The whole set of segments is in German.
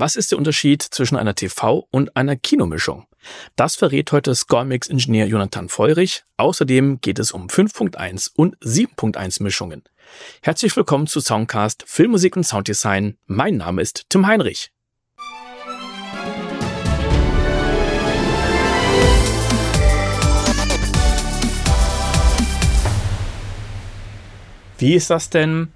Was ist der Unterschied zwischen einer TV- und einer Kinomischung? Das verrät heute Scoremix-Ingenieur Jonathan Feurich. Außerdem geht es um 5.1 und 7.1 Mischungen. Herzlich willkommen zu Soundcast Filmmusik und Sounddesign. Mein Name ist Tim Heinrich. Wie ist das denn,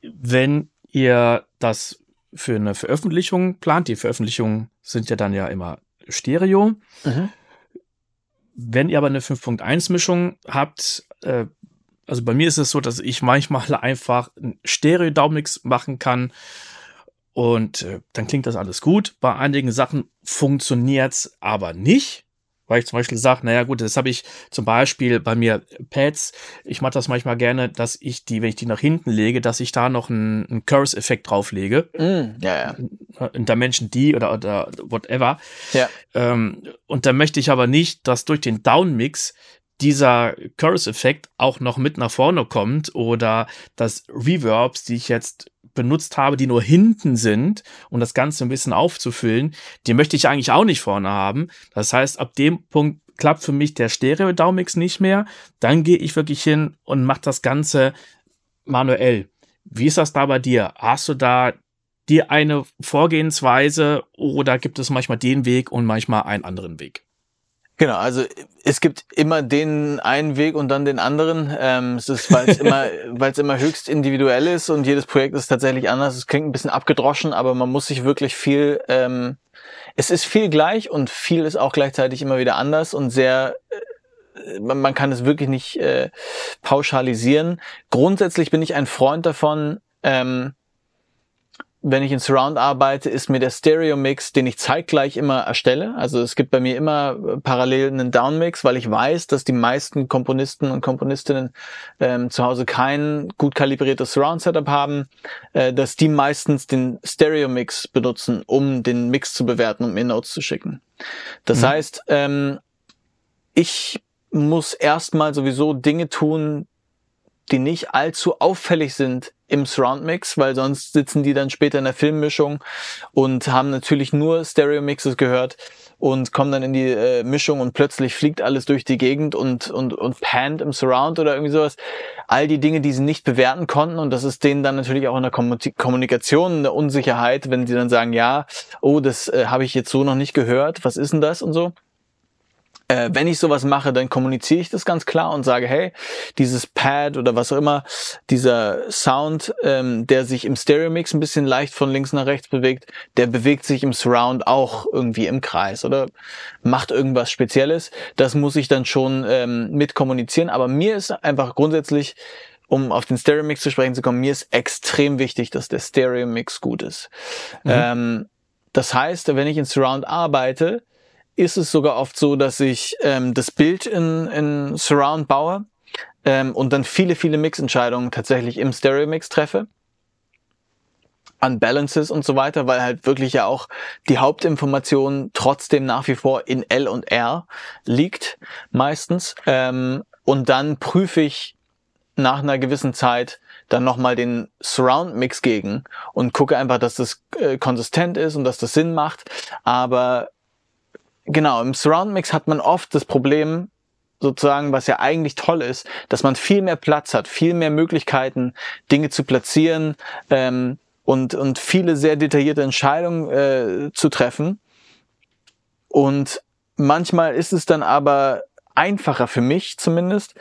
wenn ihr das für eine Veröffentlichung plant? Die Veröffentlichungen sind ja dann ja immer Stereo. Mhm. Wenn ihr aber eine 5.1-Mischung habt, äh, also bei mir ist es so, dass ich manchmal einfach einen Stereo-Downmix machen kann und äh, dann klingt das alles gut. Bei einigen Sachen funktioniert es aber nicht weil ich zum Beispiel sage, naja gut, das habe ich zum Beispiel bei mir Pads, ich mache das manchmal gerne, dass ich die, wenn ich die nach hinten lege, dass ich da noch einen, einen Curse-Effekt drauflege. Mm, ja, ja. In Dimension D oder, oder whatever. Ja. Ähm, und da möchte ich aber nicht, dass durch den Downmix dieser Chorus-Effekt auch noch mit nach vorne kommt oder dass Reverbs, die ich jetzt benutzt habe, die nur hinten sind, um das Ganze ein bisschen aufzufüllen, die möchte ich eigentlich auch nicht vorne haben. Das heißt, ab dem Punkt klappt für mich der Stereo-Daumix nicht mehr. Dann gehe ich wirklich hin und mache das Ganze manuell. Wie ist das da bei dir? Hast du da dir eine Vorgehensweise oder gibt es manchmal den Weg und manchmal einen anderen Weg? Genau, also es gibt immer den einen Weg und dann den anderen. Ähm, es ist, weil es immer, weil es immer höchst individuell ist und jedes Projekt ist tatsächlich anders. Es klingt ein bisschen abgedroschen, aber man muss sich wirklich viel. Ähm, es ist viel gleich und viel ist auch gleichzeitig immer wieder anders und sehr. Äh, man, man kann es wirklich nicht äh, pauschalisieren. Grundsätzlich bin ich ein Freund davon. Ähm, wenn ich in Surround arbeite, ist mir der Stereo-Mix, den ich zeitgleich immer erstelle. Also es gibt bei mir immer äh, parallel einen Down-Mix, weil ich weiß, dass die meisten Komponisten und Komponistinnen ähm, zu Hause kein gut kalibriertes Surround-Setup haben, äh, dass die meistens den Stereo-Mix benutzen, um den Mix zu bewerten und mir Notes zu schicken. Das mhm. heißt, ähm, ich muss erstmal sowieso Dinge tun, die nicht allzu auffällig sind im Surround Mix, weil sonst sitzen die dann später in der Filmmischung und haben natürlich nur Stereo Mixes gehört und kommen dann in die äh, Mischung und plötzlich fliegt alles durch die Gegend und, und, und pant im Surround oder irgendwie sowas. All die Dinge, die sie nicht bewerten konnten und das ist denen dann natürlich auch in der Kommunikation eine Unsicherheit, wenn sie dann sagen, ja, oh, das äh, habe ich jetzt so noch nicht gehört, was ist denn das und so äh, wenn ich sowas mache, dann kommuniziere ich das ganz klar und sage, hey, dieses Pad oder was auch immer, dieser Sound, ähm, der sich im Stereo-Mix ein bisschen leicht von links nach rechts bewegt, der bewegt sich im Surround auch irgendwie im Kreis oder macht irgendwas Spezielles. Das muss ich dann schon ähm, mit kommunizieren. Aber mir ist einfach grundsätzlich um auf den Stereo-Mix zu sprechen zu kommen, mir ist extrem wichtig, dass der Stereo-Mix gut ist. Mhm. Ähm, das heißt, wenn ich in Surround arbeite, ist es sogar oft so, dass ich ähm, das Bild in, in Surround baue ähm, und dann viele, viele Mixentscheidungen tatsächlich im Stereo-Mix treffe. An Balances und so weiter, weil halt wirklich ja auch die Hauptinformation trotzdem nach wie vor in L und R liegt, meistens. Ähm, und dann prüfe ich nach einer gewissen Zeit dann nochmal den Surround-Mix gegen und gucke einfach, dass das äh, konsistent ist und dass das Sinn macht. Aber Genau, im Surround Mix hat man oft das Problem, sozusagen, was ja eigentlich toll ist, dass man viel mehr Platz hat, viel mehr Möglichkeiten, Dinge zu platzieren ähm, und, und viele sehr detaillierte Entscheidungen äh, zu treffen. Und manchmal ist es dann aber einfacher für mich zumindest,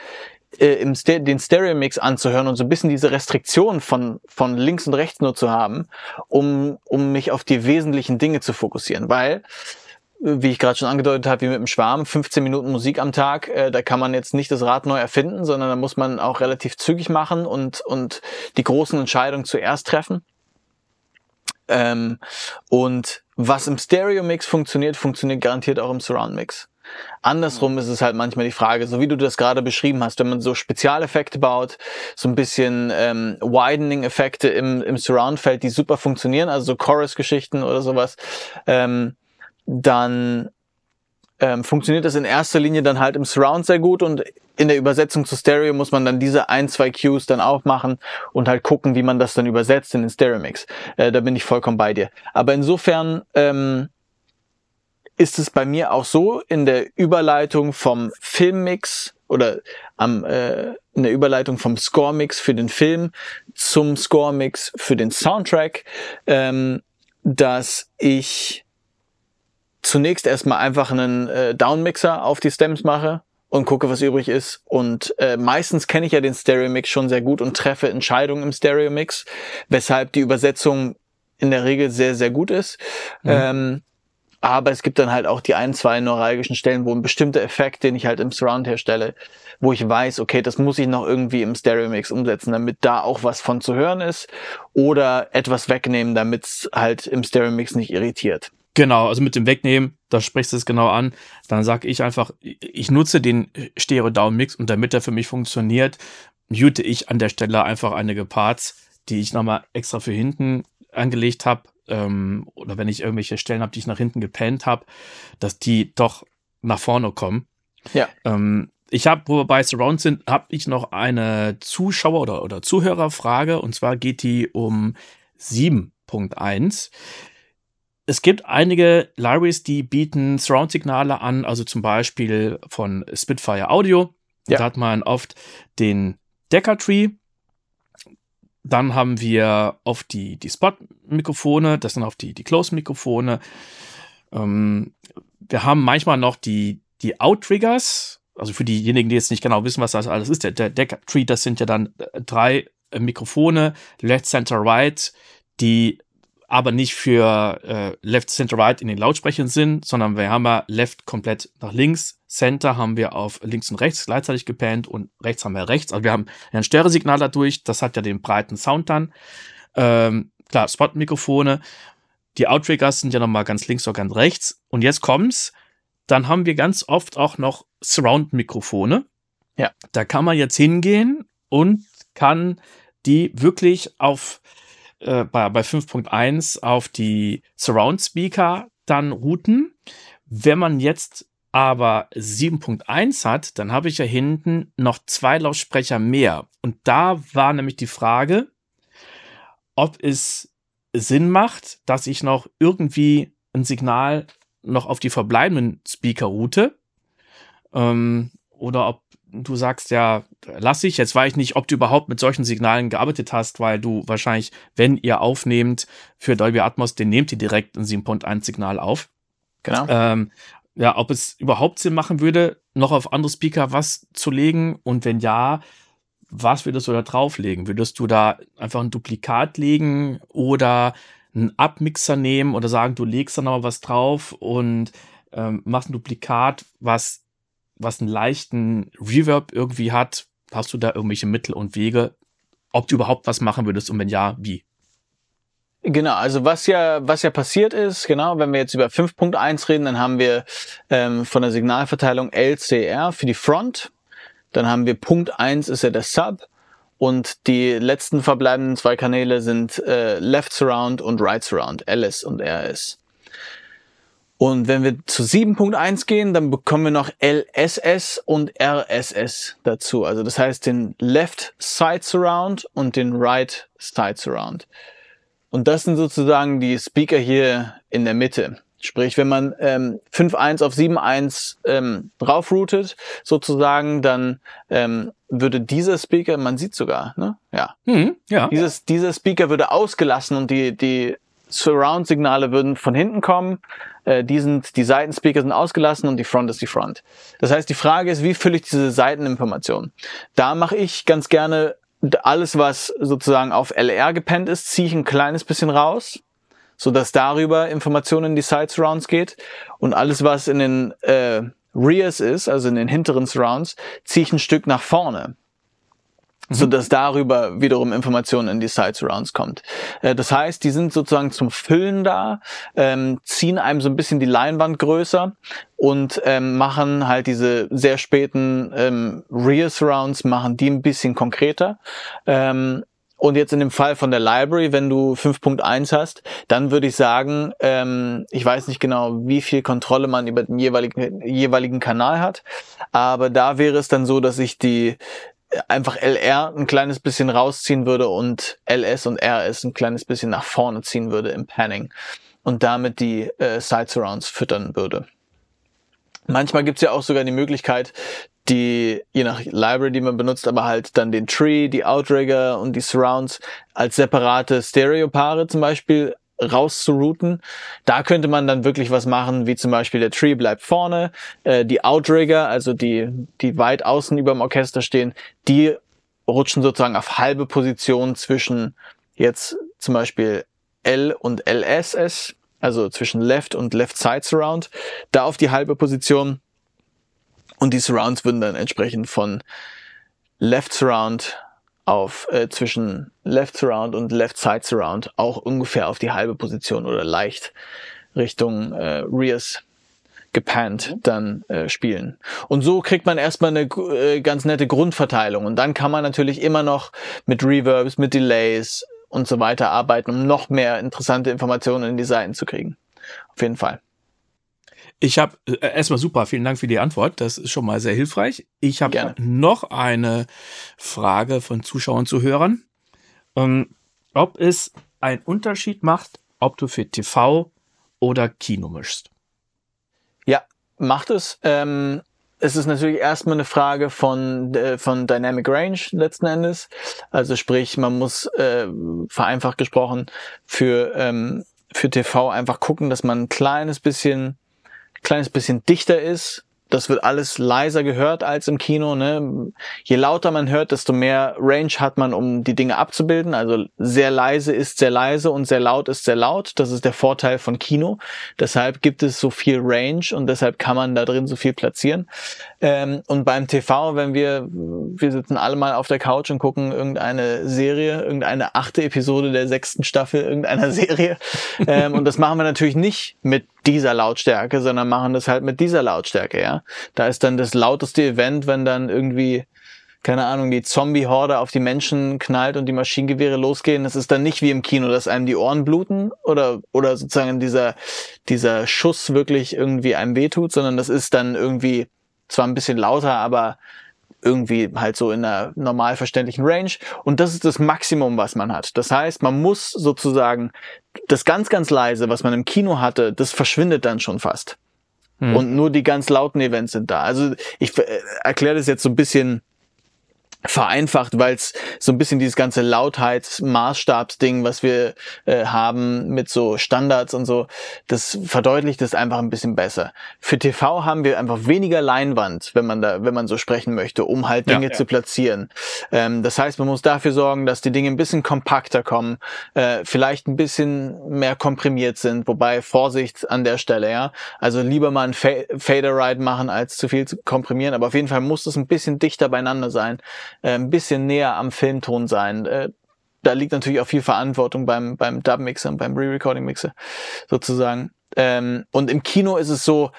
äh, im Ster den Stereo-Mix anzuhören und so ein bisschen diese Restriktion von, von links und rechts nur zu haben, um, um mich auf die wesentlichen Dinge zu fokussieren. Weil wie ich gerade schon angedeutet habe, wie mit dem Schwarm, 15 Minuten Musik am Tag, äh, da kann man jetzt nicht das Rad neu erfinden, sondern da muss man auch relativ zügig machen und, und die großen Entscheidungen zuerst treffen. Ähm, und was im Stereo-Mix funktioniert, funktioniert garantiert auch im Surround-Mix. Andersrum ist es halt manchmal die Frage, so wie du das gerade beschrieben hast, wenn man so Spezialeffekte baut, so ein bisschen ähm, Widening-Effekte im, im Surround-Feld, die super funktionieren, also so Chorus-Geschichten oder sowas, ähm, dann ähm, funktioniert das in erster Linie dann halt im Surround sehr gut und in der Übersetzung zu Stereo muss man dann diese ein, zwei Cues dann aufmachen und halt gucken, wie man das dann übersetzt in den Stereo-Mix. Äh, da bin ich vollkommen bei dir. Aber insofern ähm, ist es bei mir auch so in der Überleitung vom Filmmix oder am, äh, in der Überleitung vom Score-Mix für den Film zum Score-Mix für den Soundtrack, ähm, dass ich zunächst erstmal einfach einen äh, Downmixer auf die Stems mache und gucke, was übrig ist. Und äh, meistens kenne ich ja den Stereo-Mix schon sehr gut und treffe Entscheidungen im Stereo-Mix, weshalb die Übersetzung in der Regel sehr, sehr gut ist. Mhm. Ähm, aber es gibt dann halt auch die ein, zwei neuralgischen Stellen, wo ein bestimmter Effekt, den ich halt im Surround herstelle, wo ich weiß, okay, das muss ich noch irgendwie im Stereo-Mix umsetzen, damit da auch was von zu hören ist. Oder etwas wegnehmen, damit es halt im Stereo-Mix nicht irritiert. Genau, also mit dem Wegnehmen, da sprichst du es genau an. Dann sage ich einfach, ich nutze den Stereo-Down-Mix und damit er für mich funktioniert, mute ich an der Stelle einfach einige Parts, die ich nochmal extra für hinten angelegt habe. Ähm, oder wenn ich irgendwelche Stellen habe, die ich nach hinten gepennt habe, dass die doch nach vorne kommen. Ja. Ähm, ich habe, wo wir bei Surround sind, habe ich noch eine Zuschauer- oder, oder Zuhörerfrage. Und zwar geht die um 7.1 es gibt einige Libraries, die bieten Surround-Signale an, also zum Beispiel von Spitfire Audio. Ja. Da hat man oft den Decker Tree. Dann haben wir oft die, die Spot-Mikrofone, das sind oft die, die Close-Mikrofone. Ähm, wir haben manchmal noch die, die Outriggers, also für diejenigen, die jetzt nicht genau wissen, was das alles ist. Der, der Decker Tree, das sind ja dann drei Mikrofone, Left, Center, Right, die aber nicht für äh, Left, Center, Right in den Lautsprechern sind, sondern wir haben ja Left komplett nach links, Center haben wir auf links und rechts gleichzeitig gepannt und rechts haben wir rechts. Also wir haben ein Stereo-Signal dadurch, das hat ja den breiten Sound dann. Ähm, klar, Spot-Mikrofone. Die Outriggers sind ja nochmal ganz links oder ganz rechts. Und jetzt kommt's. Dann haben wir ganz oft auch noch Surround-Mikrofone. Ja. Da kann man jetzt hingehen und kann die wirklich auf äh, bei, bei 5.1 auf die Surround Speaker dann routen. Wenn man jetzt aber 7.1 hat, dann habe ich ja hinten noch zwei Lautsprecher mehr. Und da war nämlich die Frage, ob es Sinn macht, dass ich noch irgendwie ein Signal noch auf die verbleibenden Speaker route. Ähm, oder ob du sagst ja, lass ich. Jetzt weiß ich nicht, ob du überhaupt mit solchen Signalen gearbeitet hast, weil du wahrscheinlich, wenn ihr aufnehmt für Dolby Atmos, den nehmt ihr direkt ein 7.1 Signal auf. Genau. Ähm, ja, ob es überhaupt Sinn machen würde, noch auf andere Speaker was zu legen und wenn ja, was würdest du da drauflegen? Würdest du da einfach ein Duplikat legen oder einen Abmixer nehmen oder sagen, du legst da noch was drauf und ähm, machst ein Duplikat, was was einen leichten Reverb irgendwie hat, hast du da irgendwelche Mittel und Wege, ob du überhaupt was machen würdest und wenn ja, wie? Genau, also was ja, was ja passiert ist, genau, wenn wir jetzt über 5.1 reden, dann haben wir ähm, von der Signalverteilung LCR für die Front, dann haben wir Punkt 1 ist ja der Sub und die letzten verbleibenden zwei Kanäle sind äh, Left Surround und Right Surround, LS und RS. Und wenn wir zu 7.1 gehen, dann bekommen wir noch LSS und RSS dazu. Also das heißt den Left Side Surround und den Right Side Surround. Und das sind sozusagen die Speaker hier in der Mitte. Sprich, wenn man ähm, 5.1 auf 7.1 ähm, draufroutet, sozusagen, dann ähm, würde dieser Speaker, man sieht sogar, ne? Ja. Mhm, ja. Dieses, dieser Speaker würde ausgelassen und die, die Surround-Signale würden von hinten kommen. Äh, die, sind, die Seitenspeaker sind ausgelassen und die Front ist die Front. Das heißt, die Frage ist, wie fülle ich diese Seiteninformation? Da mache ich ganz gerne alles, was sozusagen auf LR gepennt ist, ziehe ich ein kleines bisschen raus, so dass darüber Informationen in die Side Surrounds geht. Und alles, was in den äh, Rears ist, also in den hinteren Surrounds, ziehe ich ein Stück nach vorne so dass darüber wiederum Informationen in die Side Surrounds kommt. Äh, das heißt, die sind sozusagen zum Füllen da, ähm, ziehen einem so ein bisschen die Leinwand größer und ähm, machen halt diese sehr späten ähm, Rear Surrounds, machen die ein bisschen konkreter. Ähm, Und jetzt in dem Fall von der Library, wenn du 5.1 hast, dann würde ich sagen, ähm, ich weiß nicht genau, wie viel Kontrolle man über den jeweiligen, jeweiligen Kanal hat, aber da wäre es dann so, dass ich die einfach LR ein kleines bisschen rausziehen würde und LS und RS ein kleines bisschen nach vorne ziehen würde im Panning und damit die äh, Side Surrounds füttern würde. Manchmal gibt's ja auch sogar die Möglichkeit, die, je nach Library, die man benutzt, aber halt dann den Tree, die Outrigger und die Surrounds als separate Stereopaare zum Beispiel rauszurouten. Da könnte man dann wirklich was machen, wie zum Beispiel der Tree bleibt vorne, äh, die Outrigger, also die, die weit außen über dem Orchester stehen, die rutschen sozusagen auf halbe Position zwischen jetzt zum Beispiel L und LSS, also zwischen Left und Left Side Surround, da auf die halbe Position. Und die Surrounds würden dann entsprechend von Left Surround auf äh, zwischen Left Surround und Left Side Surround auch ungefähr auf die halbe Position oder leicht Richtung äh, Rears gepannt mhm. dann äh, spielen. Und so kriegt man erstmal eine äh, ganz nette Grundverteilung. Und dann kann man natürlich immer noch mit Reverbs, mit Delays und so weiter arbeiten, um noch mehr interessante Informationen in die Seiten zu kriegen. Auf jeden Fall. Ich habe äh, erstmal super, vielen Dank für die Antwort. Das ist schon mal sehr hilfreich. Ich habe noch eine Frage von Zuschauern, Zuhörern. Ähm, ob es einen Unterschied macht, ob du für TV oder Kino mischst. Ja, macht es. Ähm, es ist natürlich erstmal eine Frage von, äh, von Dynamic Range letzten Endes. Also sprich, man muss äh, vereinfacht gesprochen für, ähm, für TV einfach gucken, dass man ein kleines bisschen kleines bisschen dichter ist. Das wird alles leiser gehört als im Kino. Ne? Je lauter man hört, desto mehr Range hat man, um die Dinge abzubilden. Also sehr leise ist sehr leise und sehr laut ist sehr laut. Das ist der Vorteil von Kino. Deshalb gibt es so viel Range und deshalb kann man da drin so viel platzieren. Ähm, und beim TV, wenn wir, wir sitzen alle mal auf der Couch und gucken irgendeine Serie, irgendeine achte Episode der sechsten Staffel irgendeiner Serie. Ähm, und das machen wir natürlich nicht mit dieser Lautstärke, sondern machen das halt mit dieser Lautstärke, ja. Da ist dann das lauteste Event, wenn dann irgendwie, keine Ahnung, die Zombie-Horde auf die Menschen knallt und die Maschinengewehre losgehen. Das ist dann nicht wie im Kino, dass einem die Ohren bluten oder, oder sozusagen dieser, dieser Schuss wirklich irgendwie einem wehtut, sondern das ist dann irgendwie zwar ein bisschen lauter, aber irgendwie halt so in einer normal verständlichen Range. Und das ist das Maximum, was man hat. Das heißt, man muss sozusagen das ganz, ganz leise, was man im Kino hatte, das verschwindet dann schon fast. Hm. Und nur die ganz lauten Events sind da. Also ich äh, erkläre das jetzt so ein bisschen vereinfacht, weil es so ein bisschen dieses ganze Lautheitsmaßstabsding, was wir äh, haben mit so Standards und so, das verdeutlicht es einfach ein bisschen besser. Für TV haben wir einfach weniger Leinwand, wenn man da, wenn man so sprechen möchte, um halt Dinge ja, ja. zu platzieren. Ähm, das heißt, man muss dafür sorgen, dass die Dinge ein bisschen kompakter kommen, äh, vielleicht ein bisschen mehr komprimiert sind, wobei Vorsicht an der Stelle, ja. Also lieber mal ein Fader-Ride machen, als zu viel zu komprimieren, aber auf jeden Fall muss es ein bisschen dichter beieinander sein äh, ein bisschen näher am Filmton sein. Äh, da liegt natürlich auch viel Verantwortung beim, beim Dub-Mixer und beim Re-Recording-Mixer sozusagen. Ähm, und im Kino ist es so,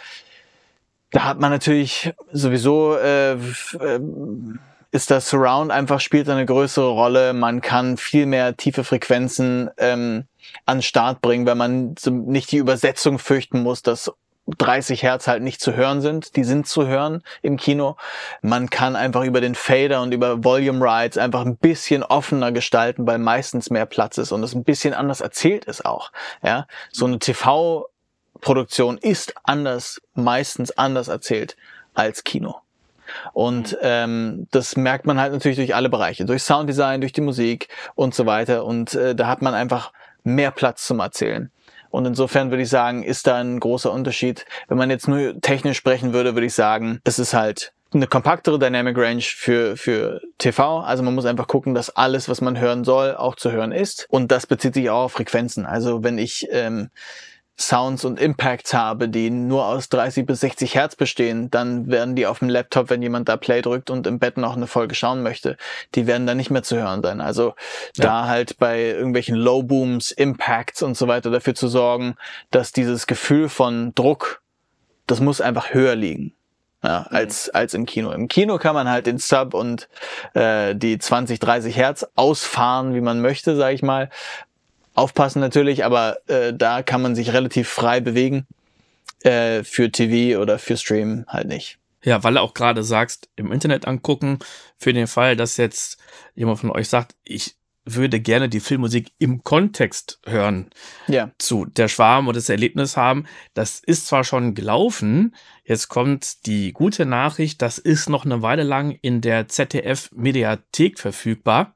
da hat man natürlich sowieso äh, äh, ist das Surround einfach spielt eine größere Rolle. Man kann viel mehr tiefe Frequenzen ähm, an Start bringen, wenn man nicht die Übersetzung fürchten muss, dass 30 Hertz halt nicht zu hören sind. Die sind zu hören im Kino. Man kann einfach über den Fader und über Volume Rides einfach ein bisschen offener gestalten, weil meistens mehr Platz ist und es ein bisschen anders erzählt ist auch. Ja, so eine TV Produktion ist anders, meistens anders erzählt als Kino. Und ähm, das merkt man halt natürlich durch alle Bereiche, durch Sounddesign, durch die Musik und so weiter. Und äh, da hat man einfach mehr Platz zum Erzählen. Und insofern würde ich sagen, ist da ein großer Unterschied. Wenn man jetzt nur technisch sprechen würde, würde ich sagen, es ist halt eine kompaktere Dynamic Range für, für TV. Also man muss einfach gucken, dass alles, was man hören soll, auch zu hören ist. Und das bezieht sich auch auf Frequenzen. Also wenn ich ähm, Sounds und Impacts habe, die nur aus 30 bis 60 Hertz bestehen, dann werden die auf dem Laptop, wenn jemand da Play drückt und im Bett noch eine Folge schauen möchte, die werden dann nicht mehr zu hören sein. Also ja. da halt bei irgendwelchen Low Booms, Impacts und so weiter dafür zu sorgen, dass dieses Gefühl von Druck, das muss einfach höher liegen. ja, als, als im Kino. Im Kino kann man halt den Sub und äh, die 20, 30 Hertz ausfahren, wie man möchte, sage ich mal. Aufpassen natürlich, aber äh, da kann man sich relativ frei bewegen. Äh, für TV oder für Stream halt nicht. Ja, weil du auch gerade sagst, im Internet angucken, für den Fall, dass jetzt jemand von euch sagt, ich würde gerne die Filmmusik im Kontext hören ja. zu der Schwarm und das Erlebnis haben. Das ist zwar schon gelaufen, jetzt kommt die gute Nachricht, das ist noch eine Weile lang in der ZDF-Mediathek verfügbar.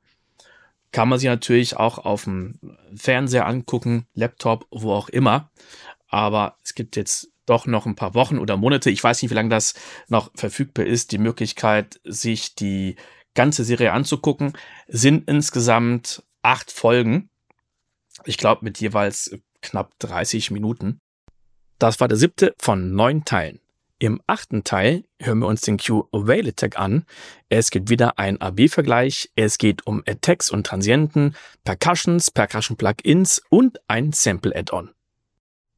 Kann man sich natürlich auch auf dem Fernseher angucken, Laptop, wo auch immer. Aber es gibt jetzt doch noch ein paar Wochen oder Monate, ich weiß nicht, wie lange das noch verfügbar ist, die Möglichkeit, sich die ganze Serie anzugucken, sind insgesamt acht Folgen. Ich glaube, mit jeweils knapp 30 Minuten. Das war der siebte von neun Teilen. Im achten Teil hören wir uns den Q Whale Attack an. Es gibt wieder ein AB-Vergleich. Es geht um Attacks und Transienten, Percussions, Percussion Plugins und ein Sample Add-on.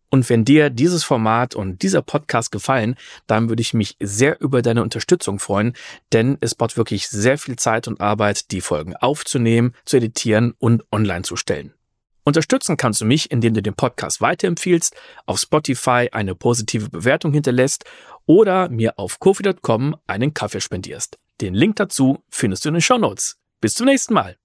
Und wenn dir dieses Format und dieser Podcast gefallen, dann würde ich mich sehr über deine Unterstützung freuen, denn es braucht wirklich sehr viel Zeit und Arbeit, die Folgen aufzunehmen, zu editieren und online zu stellen. Unterstützen kannst du mich, indem du den Podcast weiterempfiehlst, auf Spotify eine positive Bewertung hinterlässt oder mir auf kofi.com einen Kaffee spendierst. Den Link dazu findest du in den Show Notes. Bis zum nächsten Mal.